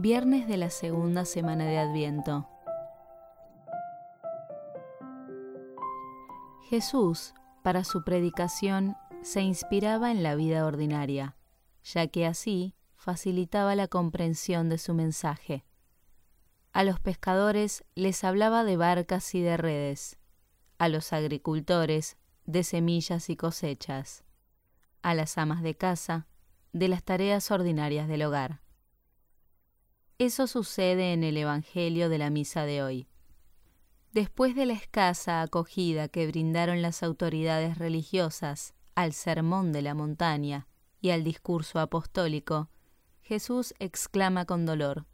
Viernes de la segunda semana de Adviento. Jesús, para su predicación, se inspiraba en la vida ordinaria, ya que así facilitaba la comprensión de su mensaje. A los pescadores les hablaba de barcas y de redes, a los agricultores de semillas y cosechas, a las amas de casa de las tareas ordinarias del hogar. Eso sucede en el Evangelio de la Misa de hoy. Después de la escasa acogida que brindaron las autoridades religiosas al sermón de la montaña y al discurso apostólico, Jesús exclama con dolor,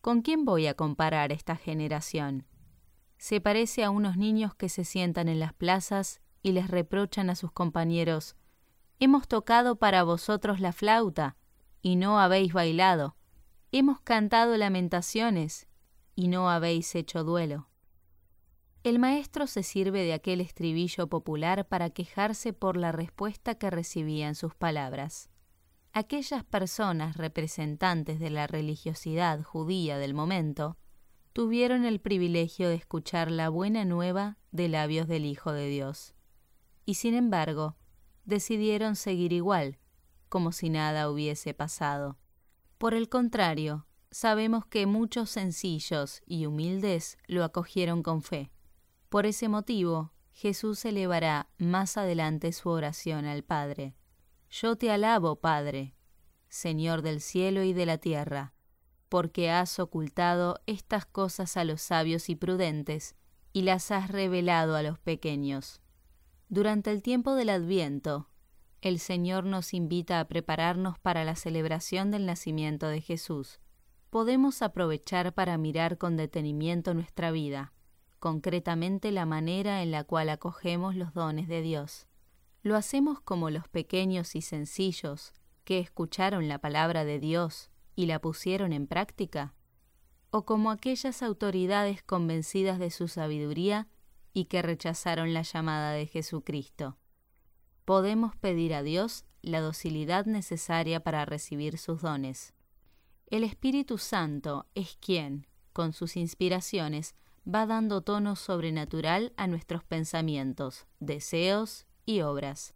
¿Con quién voy a comparar esta generación? Se parece a unos niños que se sientan en las plazas y les reprochan a sus compañeros, Hemos tocado para vosotros la flauta, y no habéis bailado Hemos cantado lamentaciones y no habéis hecho duelo. El maestro se sirve de aquel estribillo popular para quejarse por la respuesta que recibía en sus palabras. Aquellas personas representantes de la religiosidad judía del momento tuvieron el privilegio de escuchar la buena nueva de labios del Hijo de Dios. Y sin embargo, decidieron seguir igual, como si nada hubiese pasado. Por el contrario, sabemos que muchos sencillos y humildes lo acogieron con fe. Por ese motivo, Jesús elevará más adelante su oración al Padre. Yo te alabo, Padre, Señor del cielo y de la tierra, porque has ocultado estas cosas a los sabios y prudentes, y las has revelado a los pequeños. Durante el tiempo del Adviento, el Señor nos invita a prepararnos para la celebración del nacimiento de Jesús. Podemos aprovechar para mirar con detenimiento nuestra vida, concretamente la manera en la cual acogemos los dones de Dios. ¿Lo hacemos como los pequeños y sencillos que escucharon la palabra de Dios y la pusieron en práctica? ¿O como aquellas autoridades convencidas de su sabiduría y que rechazaron la llamada de Jesucristo? Podemos pedir a Dios la docilidad necesaria para recibir sus dones. El Espíritu Santo es quien, con sus inspiraciones, va dando tono sobrenatural a nuestros pensamientos, deseos y obras.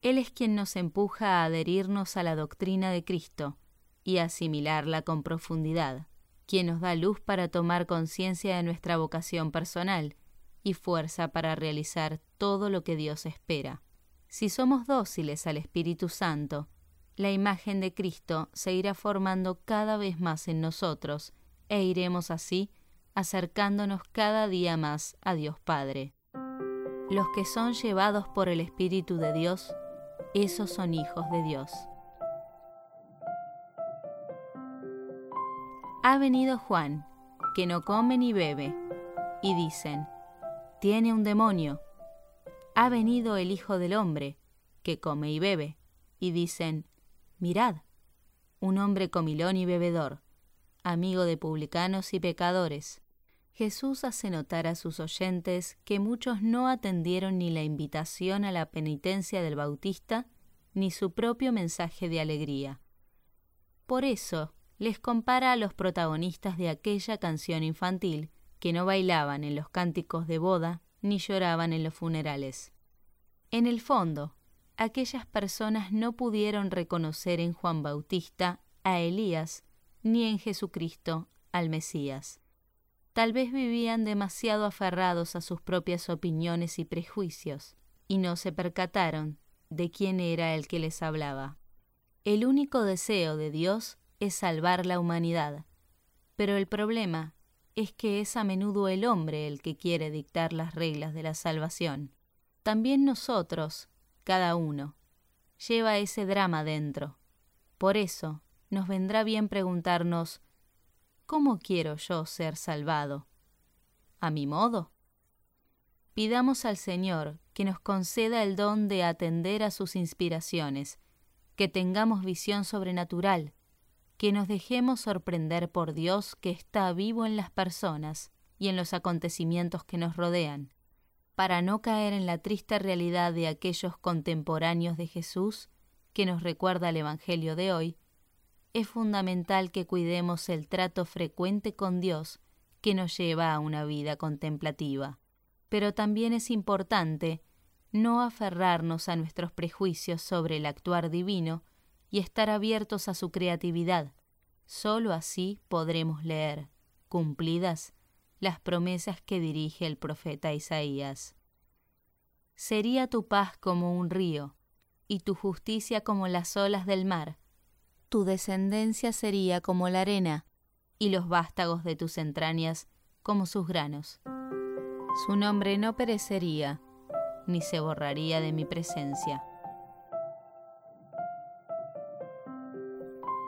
Él es quien nos empuja a adherirnos a la doctrina de Cristo y a asimilarla con profundidad, quien nos da luz para tomar conciencia de nuestra vocación personal y fuerza para realizar todo lo que Dios espera. Si somos dóciles al Espíritu Santo, la imagen de Cristo se irá formando cada vez más en nosotros e iremos así acercándonos cada día más a Dios Padre. Los que son llevados por el Espíritu de Dios, esos son hijos de Dios. Ha venido Juan, que no come ni bebe, y dicen, tiene un demonio ha venido el Hijo del Hombre, que come y bebe, y dicen, mirad, un hombre comilón y bebedor, amigo de publicanos y pecadores. Jesús hace notar a sus oyentes que muchos no atendieron ni la invitación a la penitencia del Bautista, ni su propio mensaje de alegría. Por eso les compara a los protagonistas de aquella canción infantil que no bailaban en los cánticos de boda ni lloraban en los funerales. En el fondo, aquellas personas no pudieron reconocer en Juan Bautista a Elías ni en Jesucristo al Mesías. Tal vez vivían demasiado aferrados a sus propias opiniones y prejuicios, y no se percataron de quién era el que les hablaba. El único deseo de Dios es salvar la humanidad, pero el problema es que es a menudo el hombre el que quiere dictar las reglas de la salvación. También nosotros, cada uno, lleva ese drama dentro. Por eso nos vendrá bien preguntarnos, ¿cómo quiero yo ser salvado? ¿A mi modo? Pidamos al Señor que nos conceda el don de atender a sus inspiraciones, que tengamos visión sobrenatural, que nos dejemos sorprender por Dios que está vivo en las personas y en los acontecimientos que nos rodean, para no caer en la triste realidad de aquellos contemporáneos de Jesús que nos recuerda el Evangelio de hoy, es fundamental que cuidemos el trato frecuente con Dios que nos lleva a una vida contemplativa. Pero también es importante no aferrarnos a nuestros prejuicios sobre el actuar divino y estar abiertos a su creatividad. Solo así podremos leer, cumplidas, las promesas que dirige el profeta Isaías. Sería tu paz como un río, y tu justicia como las olas del mar. Tu descendencia sería como la arena, y los vástagos de tus entrañas como sus granos. Su nombre no perecería, ni se borraría de mi presencia.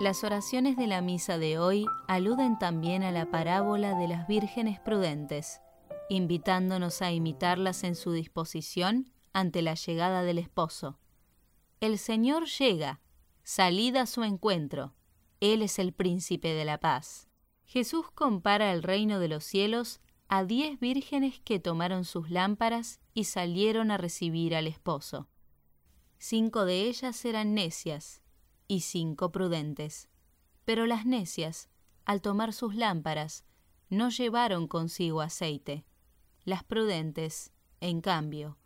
Las oraciones de la misa de hoy aluden también a la parábola de las vírgenes prudentes, invitándonos a imitarlas en su disposición ante la llegada del esposo. El Señor llega, salid a su encuentro, Él es el príncipe de la paz. Jesús compara el reino de los cielos a diez vírgenes que tomaron sus lámparas y salieron a recibir al esposo. Cinco de ellas eran necias y cinco prudentes. Pero las necias, al tomar sus lámparas, no llevaron consigo aceite. Las prudentes, en cambio,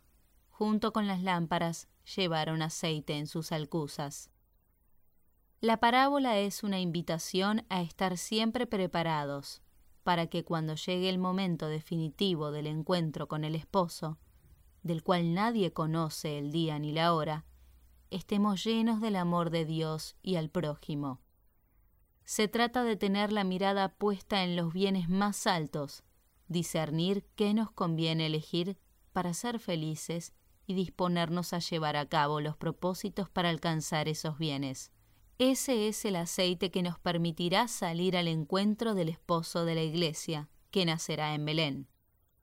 junto con las lámparas, llevaron aceite en sus alcuzas. La parábola es una invitación a estar siempre preparados, para que cuando llegue el momento definitivo del encuentro con el esposo, del cual nadie conoce el día ni la hora, estemos llenos del amor de Dios y al prójimo. Se trata de tener la mirada puesta en los bienes más altos, discernir qué nos conviene elegir para ser felices y disponernos a llevar a cabo los propósitos para alcanzar esos bienes. Ese es el aceite que nos permitirá salir al encuentro del esposo de la Iglesia, que nacerá en Belén.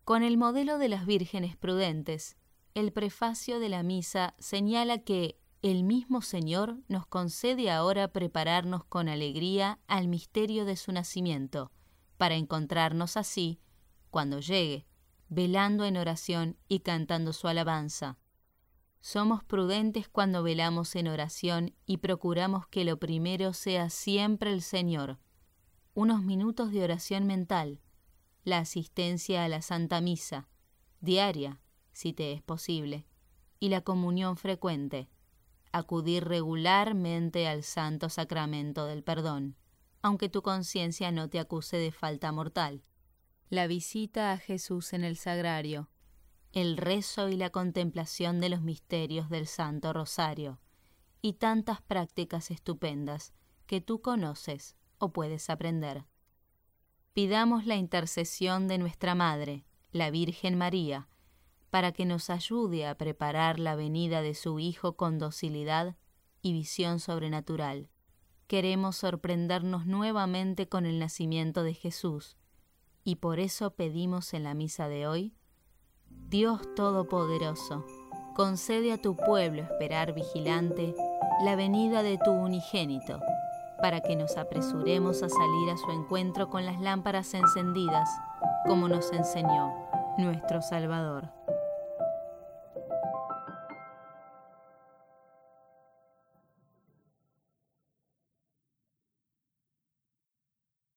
Con el modelo de las vírgenes prudentes, el prefacio de la misa señala que el mismo Señor nos concede ahora prepararnos con alegría al misterio de su nacimiento, para encontrarnos así, cuando llegue, velando en oración y cantando su alabanza. Somos prudentes cuando velamos en oración y procuramos que lo primero sea siempre el Señor. Unos minutos de oración mental, la asistencia a la Santa Misa, diaria, si te es posible, y la comunión frecuente, acudir regularmente al Santo Sacramento del Perdón, aunque tu conciencia no te acuse de falta mortal. La visita a Jesús en el sagrario, el rezo y la contemplación de los misterios del Santo Rosario, y tantas prácticas estupendas que tú conoces o puedes aprender. Pidamos la intercesión de nuestra Madre, la Virgen María, para que nos ayude a preparar la venida de su Hijo con docilidad y visión sobrenatural. Queremos sorprendernos nuevamente con el nacimiento de Jesús, y por eso pedimos en la misa de hoy, Dios Todopoderoso, concede a tu pueblo esperar vigilante la venida de tu unigénito para que nos apresuremos a salir a su encuentro con las lámparas encendidas, como nos enseñó nuestro Salvador.